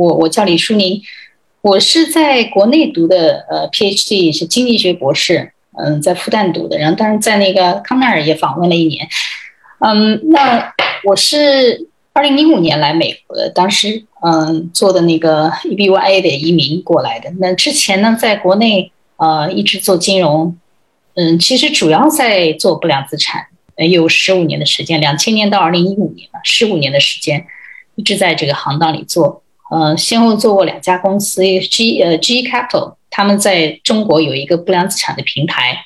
我我叫李淑宁，我是在国内读的呃 PhD 是经济学博士，嗯，在复旦读的，然后当然在那个康奈尔也访问了一年，嗯，那我是二零零五年来美国的，当时嗯做的那个 EBA 的移民过来的，那之前呢在国内呃一直做金融，嗯，其实主要在做不良资产。有十五年的时间，两千年到二零一五年吧，十五年的时间，一直在这个行当里做。呃，先后做过两家公司，G 呃 G Capital，他们在中国有一个不良资产的平台，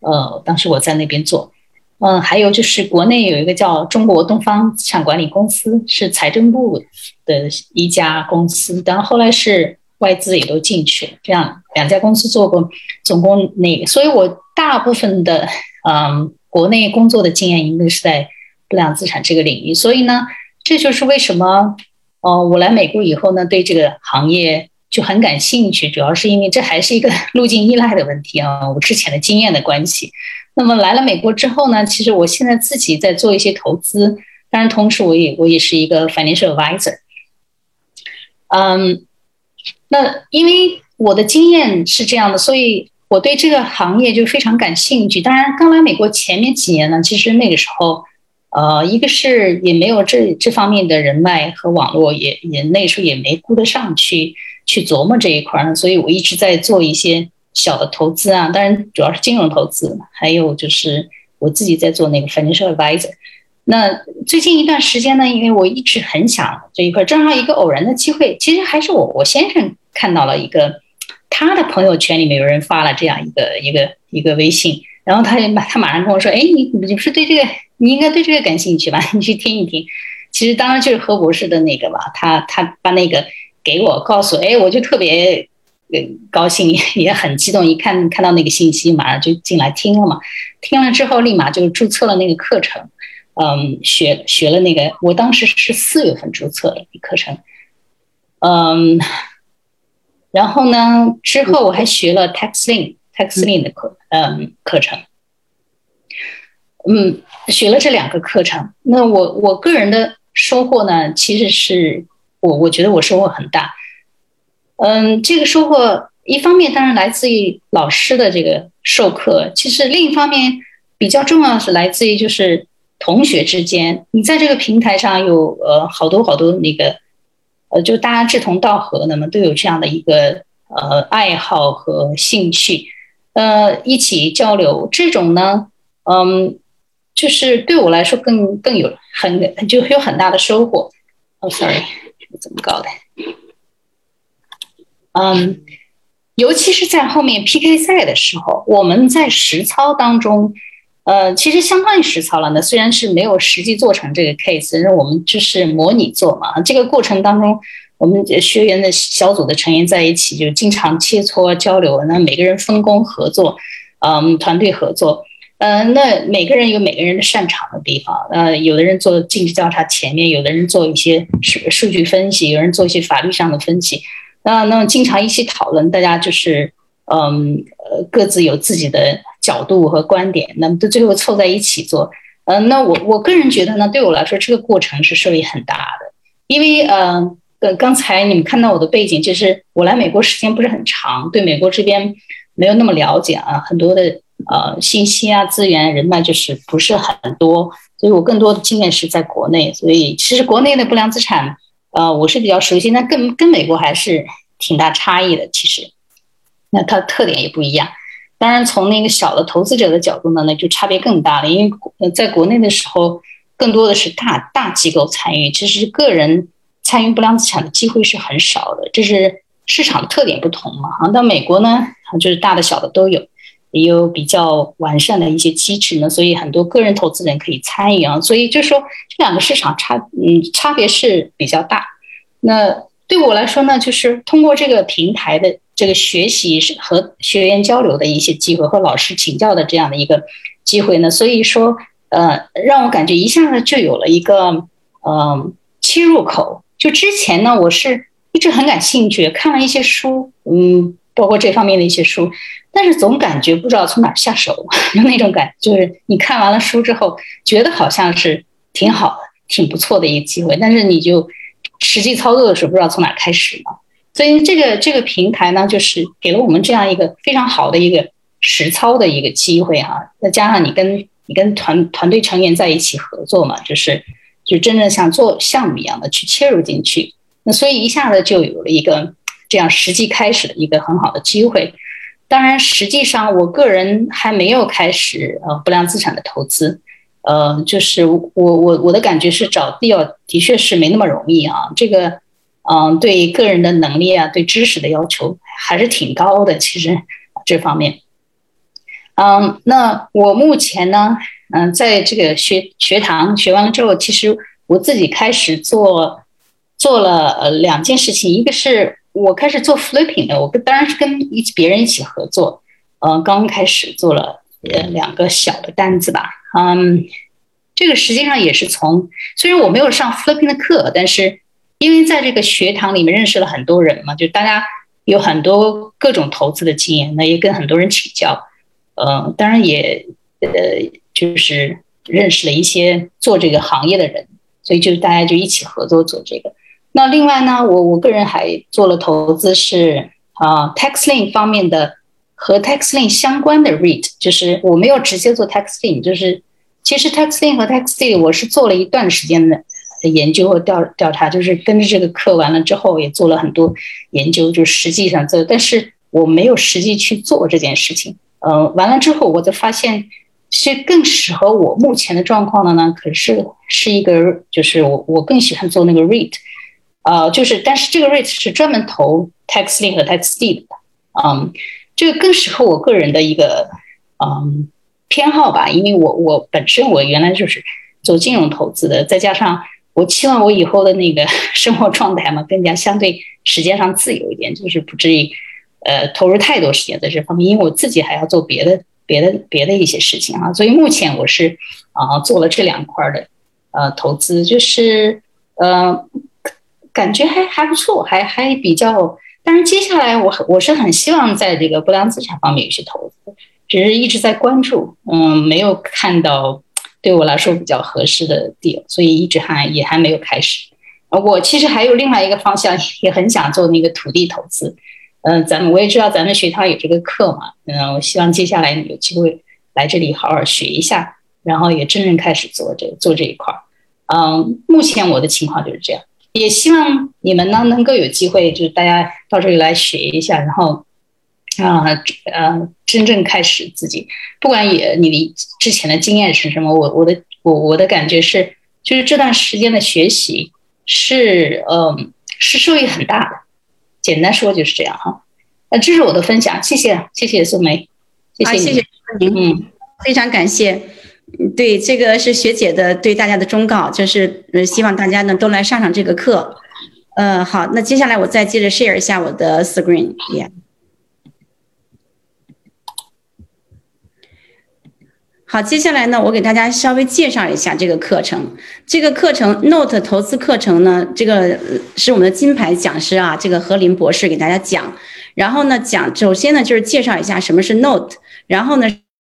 呃，当时我在那边做。嗯，还有就是国内有一个叫中国东方资产管理公司，是财政部的一家公司，然后后来是外资也都进去了，这样两家公司做过，总共那个，所以我大部分的嗯。国内工作的经验应该是在不良资产这个领域，所以呢，这就是为什么，呃，我来美国以后呢，对这个行业就很感兴趣，主要是因为这还是一个路径依赖的问题啊，我之前的经验的关系。那么来了美国之后呢，其实我现在自己在做一些投资，当然同时我也我也是一个 financial advisor。嗯，那因为我的经验是这样的，所以。我对这个行业就非常感兴趣。当然，刚来美国前面几年呢，其实那个时候，呃，一个是也没有这这方面的人脉和网络，也也那时候也没顾得上去去琢磨这一块儿，所以我一直在做一些小的投资啊。当然，主要是金融投资，还有就是我自己在做那个 financial advisor。那最近一段时间呢，因为我一直很想这一块，正好一个偶然的机会，其实还是我我先生看到了一个。他的朋友圈里面有人发了这样一个一个一个微信，然后他就马他马上跟我说：“哎，你你不是对这个，你应该对这个感兴趣吧？你去听一听。”其实当然就是何博士的那个吧，他他把那个给我告诉，哎，我就特别呃高兴，也很激动。一看看到那个信息，马上就进来听了嘛。听了之后，立马就注册了那个课程，嗯，学学了那个。我当时是四月份注册的课程，嗯。然后呢？之后我还学了 TaxLink TaxLink 的课，嗯，课程，嗯，学了这两个课程。那我我个人的收获呢，其实是我我觉得我收获很大。嗯，这个收获一方面当然来自于老师的这个授课，其实另一方面比较重要是来自于就是同学之间，你在这个平台上有呃好多好多那个。呃，就大家志同道合，那么都有这样的一个呃爱好和兴趣，呃，一起交流，这种呢，嗯，就是对我来说更更有很就有很大的收获。哦，sorry，怎么搞的？嗯，尤其是在后面 PK 赛的时候，我们在实操当中。呃，其实相当于实操了。那虽然是没有实际做成这个 case，因为我们就是模拟做嘛。这个过程当中，我们学员的小组的成员在一起就经常切磋交流。那每个人分工合作，嗯，团队合作。嗯，那每个人有每个人的擅长的地方。呃，有的人做尽职调查前面，有的人做一些数数据分析，有人做一些法律上的分析。那那经常一起讨论，大家就是嗯呃各自有自己的。角度和观点，那么到最后凑在一起做，嗯，那我我个人觉得呢，对我来说这个过程是受益很大的，因为呃呃，刚才你们看到我的背景，就是我来美国时间不是很长，对美国这边没有那么了解啊，很多的呃信息啊、资源、人脉就是不是很多，所以我更多的经验是在国内，所以其实国内的不良资产，呃，我是比较熟悉，那跟跟美国还是挺大差异的，其实，那它的特点也不一样。当然，从那个小的投资者的角度呢，那就差别更大了。因为在国内的时候，更多的是大大机构参与，其实个人参与不良资产的机会是很少的。这是市场的特点不同嘛？哈，到美国呢，就是大的小的都有，也有比较完善的一些机制呢，所以很多个人投资人可以参与啊。所以就说这两个市场差，嗯，差别是比较大。那对我来说呢，就是通过这个平台的。这个学习是和学员交流的一些机会，和老师请教的这样的一个机会呢，所以说，呃，让我感觉一下子就有了一个，嗯，切入口。就之前呢，我是一直很感兴趣，看了一些书，嗯，包括这方面的一些书，但是总感觉不知道从哪下手，就那种感，就是你看完了书之后，觉得好像是挺好的、挺不错的一个机会，但是你就。实际操作的时候不知道从哪开始嘛。所以这个这个平台呢，就是给了我们这样一个非常好的一个实操的一个机会哈。再加上你跟你跟团团队成员在一起合作嘛，就是就真正像做项目一样的去切入进去。那所以一下子就有了一个这样实际开始的一个很好的机会。当然，实际上我个人还没有开始呃不良资产的投资。呃，就是我我我的感觉是找 deal 的确是没那么容易啊。这个。嗯，对个人的能力啊，对知识的要求还是挺高的。其实这方面，嗯，那我目前呢，嗯，在这个学学堂学完了之后，其实我自己开始做做了呃两件事情，一个是我开始做 flipping 的，我跟当然是跟一别人一起合作，呃，刚开始做了呃两个小的单子吧，嗯，这个实际上也是从虽然我没有上 flipping 的课，但是。因为在这个学堂里面认识了很多人嘛，就大家有很多各种投资的经验，那也跟很多人请教，呃，当然也呃就是认识了一些做这个行业的人，所以就大家就一起合作做这个。那另外呢，我我个人还做了投资，是啊，TaxLink 方面的和 TaxLink 相关的 REIT，就是我没有直接做 TaxLink，就是其实 TaxLink 和 TaxD 我是做了一段时间的。研究和调调查，就是跟着这个课完了之后，也做了很多研究，就实际上做，但是我没有实际去做这件事情。嗯，完了之后，我就发现是更适合我目前的状况的呢。可是是一个，就是我我更喜欢做那个 REIT，呃，就是但是这个 REIT 是专门投 TaxLink 和 tax deed 的，嗯，这个更适合我个人的一个嗯偏好吧，因为我我本身我原来就是做金融投资的，再加上。我期望我以后的那个 生活状态嘛，更加相对时间上自由一点，就是不至于，呃，投入太多时间在这方面，因为我自己还要做别的、别的、别的一些事情啊。所以目前我是啊做了这两块的呃投资，就是呃感觉还还不错，还还比较。但是接下来我我是很希望在这个不良资产方面有些投资，只是一直在关注，嗯，没有看到。对我来说比较合适的地，所以一直还也还没有开始。我其实还有另外一个方向，也很想做那个土地投资。嗯，咱们我也知道咱们学堂有这个课嘛。嗯，我希望接下来有机会来这里好好学一下，然后也真正开始做这做这一块儿。嗯，目前我的情况就是这样，也希望你们呢能够有机会，就是大家到这里来学一下，然后。啊，呃，真正开始自己，不管也你的之前的经验是什么，我我的我我的感觉是，就是这段时间的学习是，嗯，是受益很大的。简单说就是这样哈。那这是我的分享，谢谢谢谢宋梅，谢谢谢谢您，嗯，非常感谢。对，这个是学姐的对大家的忠告，就是呃，希望大家呢都来上上这个课。呃，好，那接下来我再接着 share 一下我的 screen，也。好，接下来呢，我给大家稍微介绍一下这个课程。这个课程 Note 投资课程呢，这个是我们的金牌讲师啊，这个何林博士给大家讲。然后呢，讲首先呢就是介绍一下什么是 Note，然后呢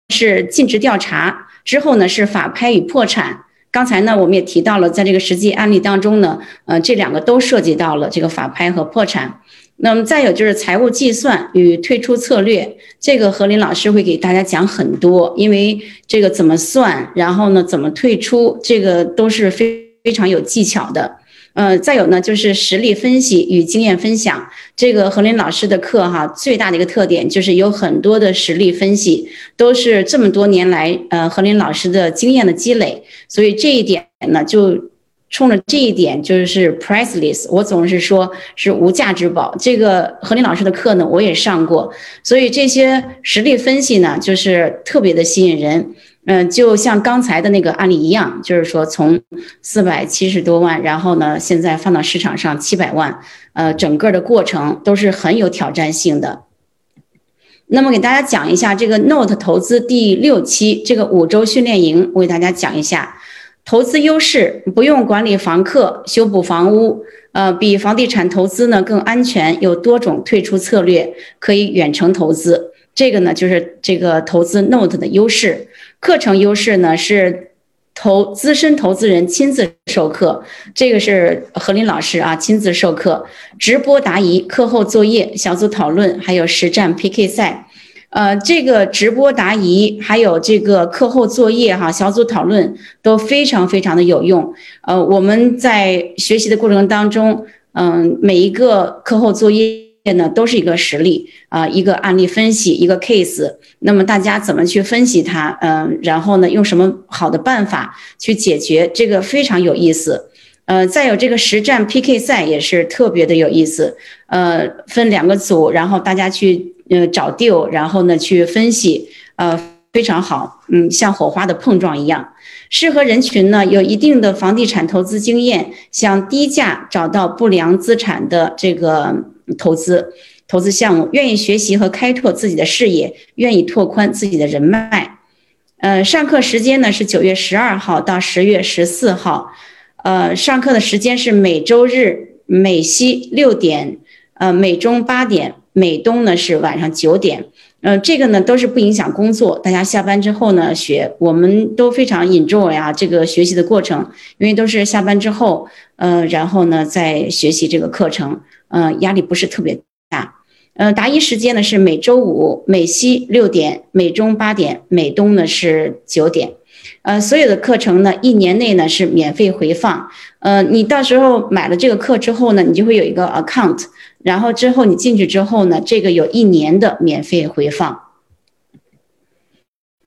是尽职调查，之后呢是法拍与破产。刚才呢我们也提到了，在这个实际案例当中呢，呃，这两个都涉及到了这个法拍和破产。那么再有就是财务计算与退出策略，这个何林老师会给大家讲很多，因为这个怎么算，然后呢怎么退出，这个都是非非常有技巧的。呃，再有呢就是实例分析与经验分享，这个何林老师的课哈，最大的一个特点就是有很多的实例分析，都是这么多年来呃何林老师的经验的积累，所以这一点呢就。冲着这一点就是 priceless，我总是说是无价之宝。这个何林老师的课呢，我也上过，所以这些实例分析呢，就是特别的吸引人。嗯，就像刚才的那个案例一样，就是说从四百七十多万，然后呢，现在放到市场上七百万，呃，整个的过程都是很有挑战性的。那么给大家讲一下这个 Note 投资第六期这个五周训练营，我给大家讲一下。投资优势不用管理房客、修补房屋，呃，比房地产投资呢更安全，有多种退出策略，可以远程投资。这个呢就是这个投资 Note 的优势。课程优势呢是投资深投资人亲自授课，这个是何林老师啊亲自授课，直播答疑、课后作业、小组讨论，还有实战 PK 赛。呃，这个直播答疑，还有这个课后作业哈，小组讨论都非常非常的有用。呃，我们在学习的过程当中，嗯，每一个课后作业呢都是一个实例啊，一个案例分析，一个 case。那么大家怎么去分析它？嗯，然后呢，用什么好的办法去解决？这个非常有意思。呃，再有这个实战 PK 赛也是特别的有意思。呃，分两个组，然后大家去。呃，找 deal，然后呢去分析，呃，非常好，嗯，像火花的碰撞一样。适合人群呢，有一定的房地产投资经验，想低价找到不良资产的这个投资投资项目，愿意学习和开拓自己的视野，愿意拓宽自己的人脉。呃，上课时间呢是九月十二号到十月十四号，呃，上课的时间是每周日美西六点，呃，美中八点。美东呢是晚上九点，嗯，这个呢都是不影响工作，大家下班之后呢学，我们都非常 enjoy 啊这个学习的过程，因为都是下班之后，呃，然后呢再学习这个课程，嗯，压力不是特别大，嗯，答疑时间呢是每周五美西六点，美中八点，美东呢是九点。呃，所有的课程呢，一年内呢是免费回放。呃，你到时候买了这个课之后呢，你就会有一个 account，然后之后你进去之后呢，这个有一年的免费回放。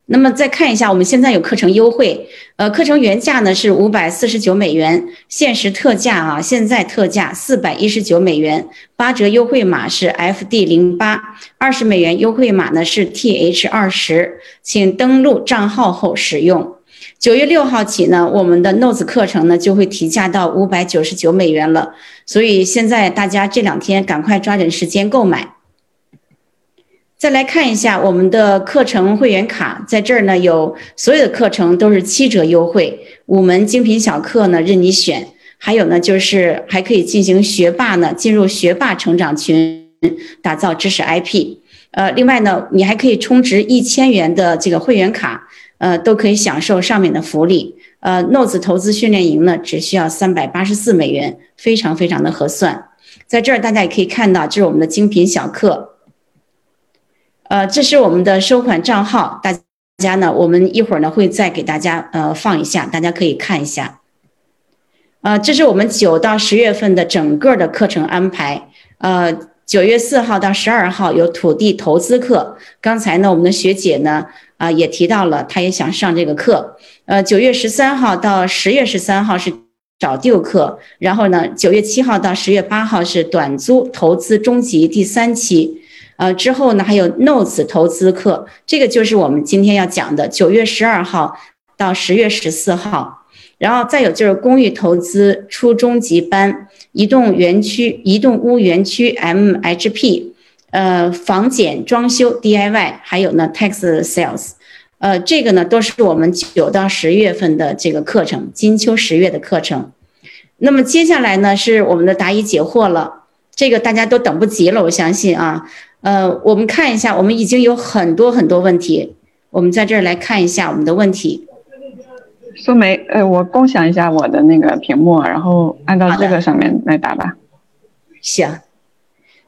那么再看一下，我们现在有课程优惠。呃，课程原价呢是五百四十九美元，限时特价啊，现在特价四百一十九美元，八折优惠码是 FD 零八，二十美元优惠码呢是 TH 二十，请登录账号后使用。九月六号起呢，我们的 Notes 课程呢就会提价到五百九十九美元了，所以现在大家这两天赶快抓紧时间购买。再来看一下我们的课程会员卡，在这儿呢有所有的课程都是七折优惠，五门精品小课呢任你选，还有呢就是还可以进行学霸呢进入学霸成长群，打造知识 IP。呃，另外呢，你还可以充值一千元的这个会员卡。呃，都可以享受上面的福利。呃，Notes 投资训练营呢，只需要三百八十四美元，非常非常的合算。在这儿大家也可以看到，这是我们的精品小课。呃，这是我们的收款账号，大家呢，我们一会儿呢会再给大家呃放一下，大家可以看一下。呃，这是我们九到十月份的整个的课程安排。呃，九月四号到十二号有土地投资课，刚才呢我们的学姐呢。啊，也提到了，她也想上这个课。呃，九月十三号到十月十三号是找六课，然后呢，九月七号到十月八号是短租投资中级第三期。呃，之后呢还有 Notes 投资课，这个就是我们今天要讲的，九月十二号到十月十四号。然后再有就是公寓投资初中级班，移动园区、移动屋园区 MHP。呃，房检装修 DIY，还有呢，tax sales，呃，这个呢都是我们九到十月份的这个课程，金秋十月的课程。那么接下来呢是我们的答疑解惑了，这个大家都等不及了，我相信啊。呃，我们看一下，我们已经有很多很多问题，我们在这儿来看一下我们的问题。苏梅，呃，我共享一下我的那个屏幕，然后按照这个上面来答吧。行。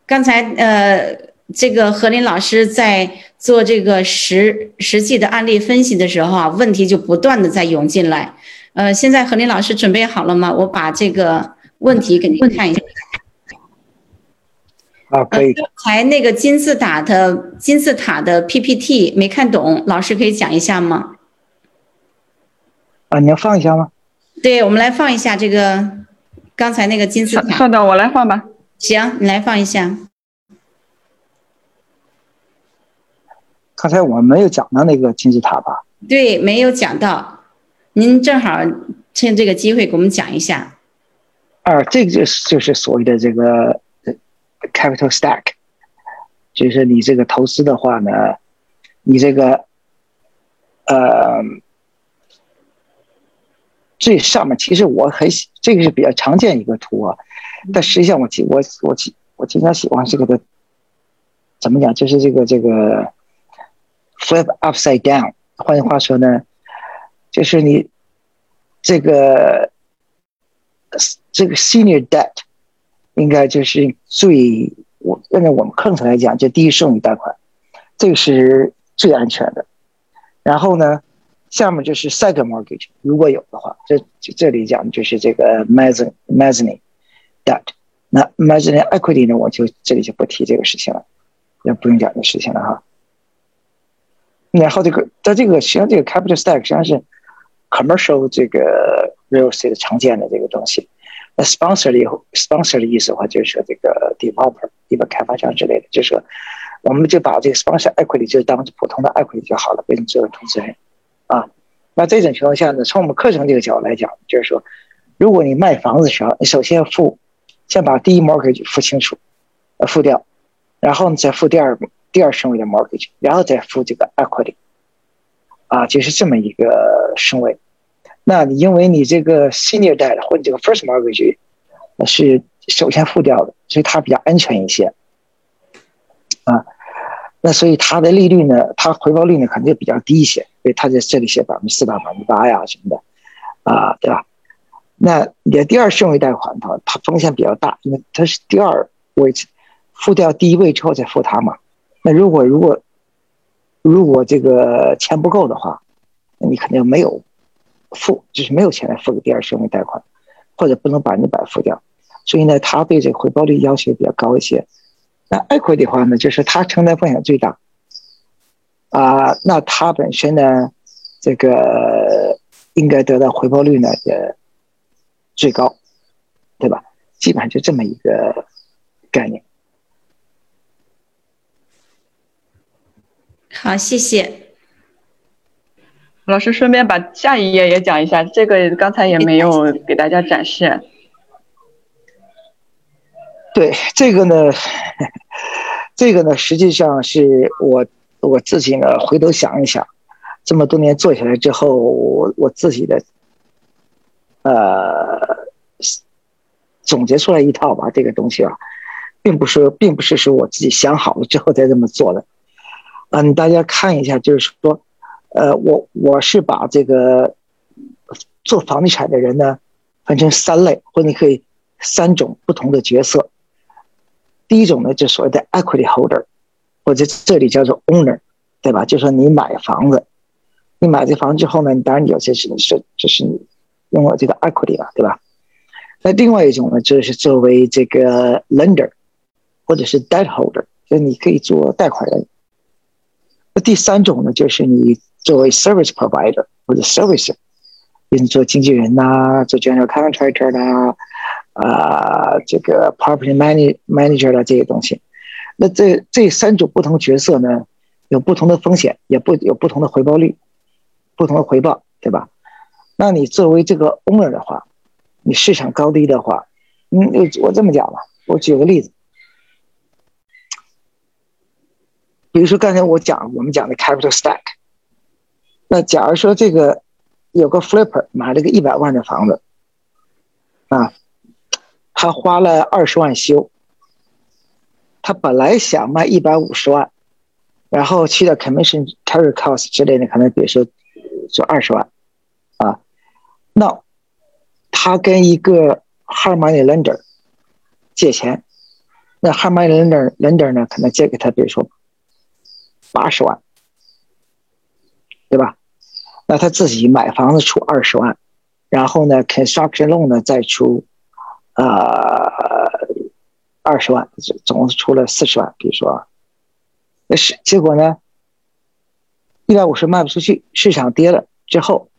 刚才呃，这个何林老师在做这个实实际的案例分析的时候啊，问题就不断的在涌进来。呃，现在何林老师准备好了吗？我把这个问题给您看一下。啊，可以。刚才那个金字塔的金字塔的 PPT 没看懂，老师可以讲一下吗？啊，你要放一下吗？对，我们来放一下这个刚才那个金字塔。稍等，我来放吧。行，你来放一下。刚才我们没有讲到那个金字塔吧？对，没有讲到。您正好趁这个机会给我们讲一下。啊，这个就是就是所谓的这个 capital stack，就是你这个投资的话呢，你这个呃最上面其实我很喜，这个是比较常见一个图啊。但实际上，我经我我经我经常喜欢这个的，怎么讲？就是这个这个 flip upside down。换句话说呢，就是你这个这个 senior debt 应该就是最我按照我们课程来讲，就第一剩余贷款，这个是最安全的。然后呢，下面就是 second mortgage，如果有的话，这这里讲的就是这个 mezzanine mezzanine debt。那 mezzanine equity 呢，我就这里就不提这个事情了，也不用讲这事情了哈。然后这个在这个实际上这个 capital stack 实际上是 commercial 这个 real estate 常见的这个东西。那 sponsor 的以后 sponsor 的意思的话，就是说这个 developer 一个开发商之类的，就是说我们就把这个 sponsor equity 就当普通的 equity 就好了，不用作为投资人啊。那这种情况下呢，从我们课程这个角度来讲，就是说，如果你卖房子的时候，你首先要付，先把第一 mortgage 付清楚，呃，付掉，然后你再付第二。第二顺位的 mortgage，然后再付这个 equity，啊，就是这么一个顺位。那你因为你这个 senior debt 或者这个 first mortgage 是首先付掉的，所以它比较安全一些。啊，那所以它的利率呢，它回报率呢肯定比较低一些，所以它在这里写百分之四到百分之八呀什么的，啊，对吧？那你的第二顺位贷款的话，它风险比较大，因为它是第二位置，付掉第一位之后再付它嘛。那如果如果如果这个钱不够的话，那你肯定没有付，就是没有钱来付给第二顺位贷款，或者不能百分之百付掉。所以呢，他对这个回报率要求比较高一些。那 equity 的话呢，就是他承担风险最大啊，那他本身呢，这个应该得到回报率呢也最高，对吧？基本上就这么一个概念。好，谢谢老师。顺便把下一页也讲一下，这个刚才也没有给大家展示。对，这个呢，这个呢，实际上是我我自己呢，回头想一想，这么多年做下来之后，我我自己的呃总结出来一套吧，这个东西啊，并不是，并不是说我自己想好了之后再这么做的。嗯，大家看一下，就是说，呃，我我是把这个做房地产的人呢分成三类，或者你可以三种不同的角色。第一种呢，就所谓的 equity holder，或者这里叫做 owner，对吧？就说你买房子，你买这房子之后呢，你当然有些是是就是你用了这个 equity 了，对吧？那另外一种呢，就是作为这个 lender，或者是 debt holder，就是你可以做贷款人。那第三种呢，就是你作为 service provider 或者 servicer，比如做经纪人呐，做 general contractor 啦，啊，这个 property manage manager 啦这些东西。那这这三种不同角色呢，有不同的风险，也不有不同的回报率，不同的回报，对吧？那你作为这个 owner 的话，你市场高低的话，嗯，我这么讲吧，我举个例子。比如说刚才我讲我们讲的 capital stack，那假如说这个有个 flipper 买了个一百万的房子，啊，他花了二十万修，他本来想卖一百五十万，然后去掉 commission carry cost 之类的，可能比如说就二十万，啊，那他跟一个 hard money lender 借钱，那 hard money lender lender 呢可能借给他，比如说。八十万，对吧？那他自己买房子出二十万，然后呢，construction loan 呢再出，呃，二十万，总共出了四十万。比如说，那是结果呢，一百五十卖不出去，市场跌了之后，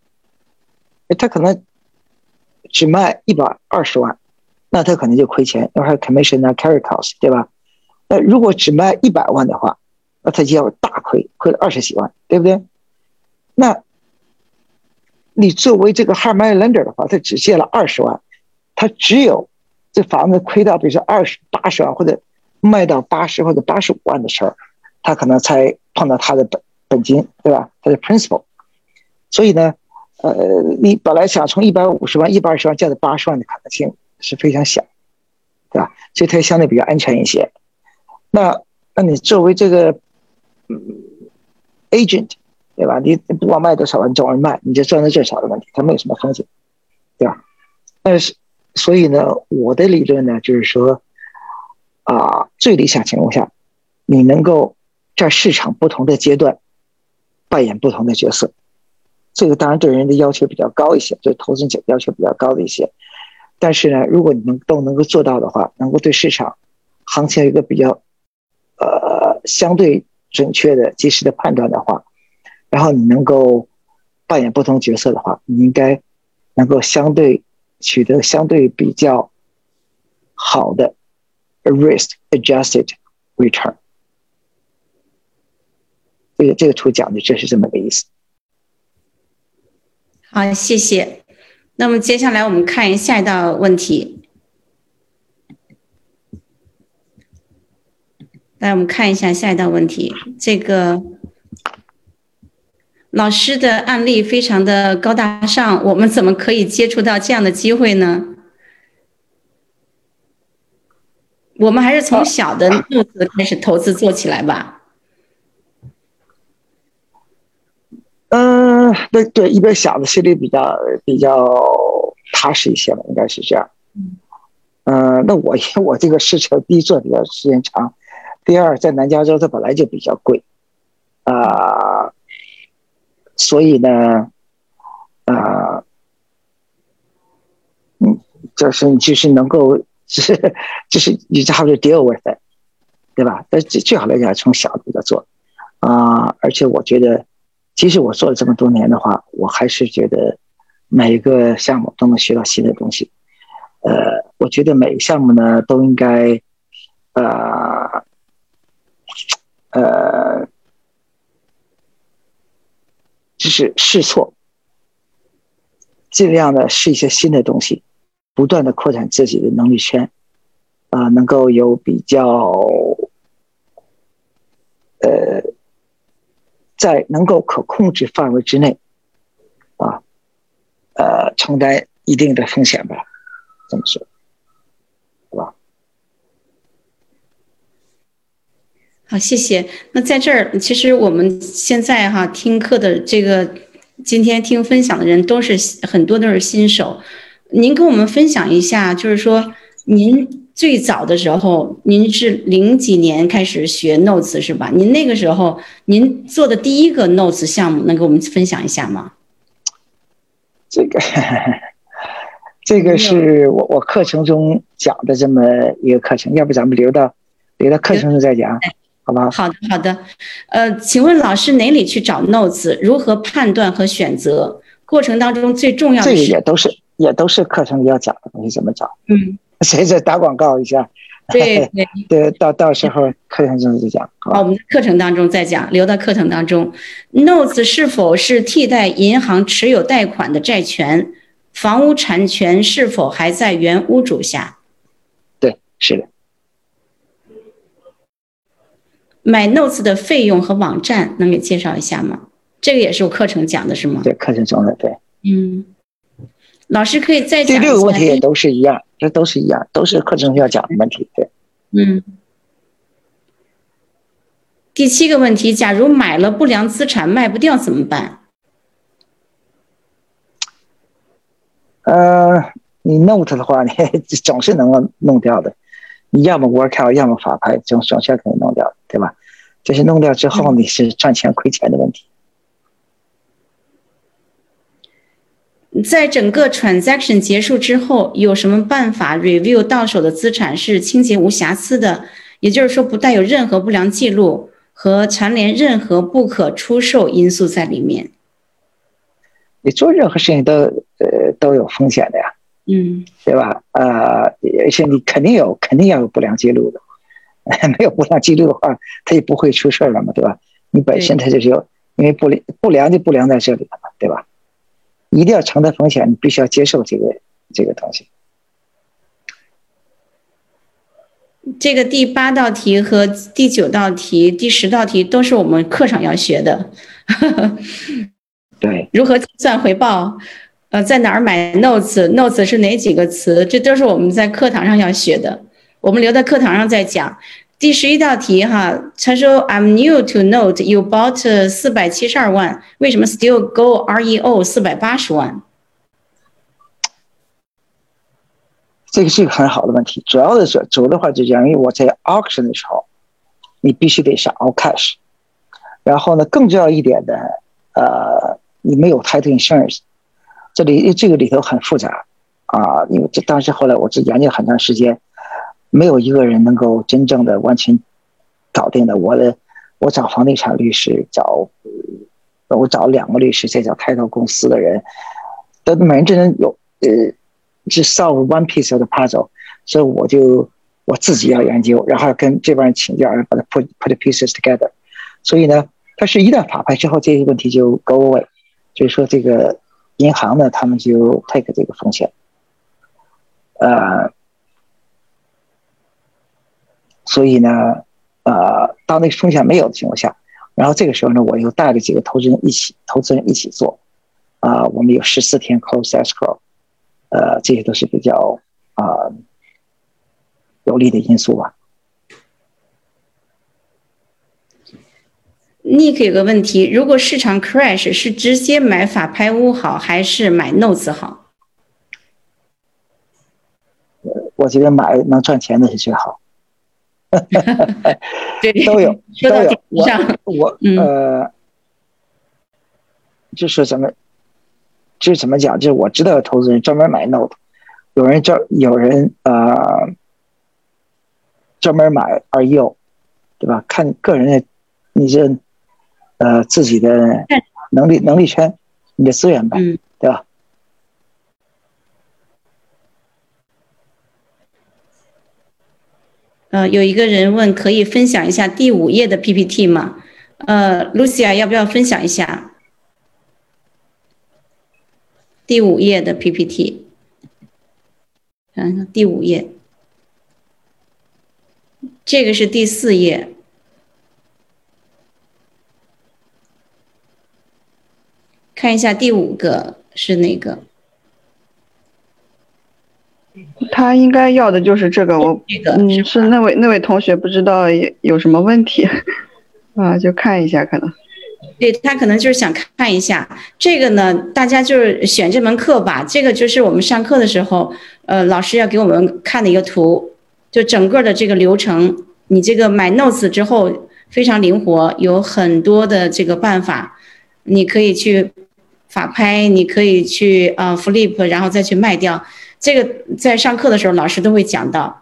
他可能只卖一百二十万，那他可能就亏钱，因为还有 commission 啊，carry cost，对吧？那如果只卖一百万的话，那他就要大亏，亏了二十几万，对不对？那，你作为这个 hard money lender 的话，他只借了二十万，他只有这房子亏到比如说二十八十万或者卖到八十或者八十五万的时候，他可能才碰到他的本本金，对吧？他的 principal。所以呢，呃，你本来想从一百五十万、一百二十万降到八十万的可能性是非常小，对吧？所以它相对比较安全一些。那，那你作为这个嗯。agent，对吧？你不管卖多少万，找人卖，你就赚的最少的问题，它没有什么风险，对吧但是，所以呢，我的理论呢，就是说，啊，最理想情况下，你能够在市场不同的阶段扮演不同的角色。这个当然对人的要求比较高一些，对投资者要求比较高的一些。但是呢，如果你们都能够做到的话，能够对市场行情有一个比较呃相对准确的、及时的判断的话，然后你能够扮演不同角色的话，你应该能够相对取得相对比较好的 risk adjusted return。这个这个图讲的就是这么个意思。好，谢谢。那么接下来我们看下一道问题。来，我们看一下下一道问题。这个老师的案例非常的高大上，我们怎么可以接触到这样的机会呢？我们还是从小的路子开始投资做起来吧。嗯，对对，一边小的心里比较比较踏实一些吧，应该是这样。嗯，那我因为我这个事情第一做比较时间长，第二在南加州它本来就比较贵，啊，所以呢，啊，嗯，就是你就是能够 就是就是你差不多 deal with it，对吧？但最最好来讲从小比较做，啊，而且我觉得。其实我做了这么多年的话，我还是觉得每一个项目都能学到新的东西。呃，我觉得每个项目呢都应该，呃，呃，是试错，尽量的试一些新的东西，不断的扩展自己的能力圈，啊，能够有比较，呃。在能够可控制范围之内，啊，呃，承担一定的风险吧，这么说，是吧？好，谢谢。那在这儿，其实我们现在哈听课的这个，今天听分享的人都是很多都是新手，您跟我们分享一下，就是说您。最早的时候，您是零几年开始学 Notes 是吧？您那个时候，您做的第一个 Notes 项目，能给我们分享一下吗？这个，这个是我我课程中讲的这么一个课程，要不咱们留到留到课程中再讲，好吧？好的，好的。呃，请问老师哪里去找 Notes？如何判断和选择？过程当中最重要的这个也都是也都是课程要讲的东西，怎么找？嗯。谁在打广告一下？对对 对，到到时候课程中再讲。好，我们的课程当中再讲，留到课程当中。Notes 是否是替代银行持有贷款的债权？房屋产权是否还在原屋主下？对，是的。买 Notes 的费用和网站能给介绍一下吗？这个也是我课程讲的是吗？对，课程中的对。嗯。老师可以再讲。第六个问题也都是一样，这都是一样，都是课程要讲的问题。对，嗯。第七个问题，假如买了不良资产卖不掉怎么办？呃，你 note 的话，你 总是能够弄掉的。你要么 work out，要么法拍，总总是可以弄掉，对吧？这些弄掉之后，你是赚钱亏钱的问题。在整个 transaction 结束之后，有什么办法 review 到手的资产是清洁无瑕疵的？也就是说，不带有任何不良记录和残联任何不可出售因素在里面。你做任何事情都呃都有风险的呀，嗯，对吧？呃，而且你肯定有，肯定要有不良记录的，没有不良记录的话，它也不会出事儿了嘛，对吧？你本身它就是有，因为不良不良就不良在这里了嘛，对吧？一定要承担风险，你必须要接受这个这个东西。这个第八道题和第九道题、第十道题都是我们课上要学的。对，如何计算回报？呃，在哪儿买 notes？notes 是哪几个词？这都是我们在课堂上要学的。我们留在课堂上再讲。第十一道题哈，他说 I'm new to note you bought 四百七十二万，为什么 still go REO 四百八十万？这个是一个很好的问题。主要的是，主要的话就讲，因为我在 auction 的时候，你必须得上 all cash。然后呢，更重要一点的，呃，你没有 title insurance，这里这个里头很复杂啊。因为这当时后来我这研究很长时间，没有一个人能够真正的完全搞定的。我的我找房地产律师，找我找两个律师，再找 title 公司的人，都每人只能有呃，只 solve one piece of the puzzle。所以我就我自己要研究，然后跟这帮人请教，然后把它 put put pieces together。所以呢，它是一旦法拍之后，这些问题就 go away，就是说这个银行呢，他们就 take 这个风险，呃，所以呢，呃，当那个风险没有的情况下，然后这个时候呢，我又带着几个投资人一起，投资人一起做，啊，我们有十四天 close escrow，呃，这些都是比较啊有利的因素吧。Nick 有个问题：如果市场 crash，是直接买法拍屋好，还是买 notes 好？我觉得买能赚钱的是最好。对，都有都有。我我嗯呃，就是怎么，就是怎么讲？就是我知道的投资人专门买 note，有人专有人呃专门买二 U，对吧？看个人的，你这。呃，自己的能力能力圈，你的资源吧，嗯，对吧？呃，有一个人问，可以分享一下第五页的 PPT 吗？呃，Lucia 要不要分享一下第五页的 PPT？看看第五页，这个是第四页。看一下第五个是哪个？他应该要的就是这个，我嗯是那位那位同学不知道有什么问题 啊，就看一下可能。对他可能就是想看一下这个呢，大家就是选这门课吧。这个就是我们上课的时候，呃，老师要给我们看的一个图，就整个的这个流程。你这个买 notes 之后非常灵活，有很多的这个办法，你可以去。法拍你可以去啊，flip，然后再去卖掉。这个在上课的时候老师都会讲到。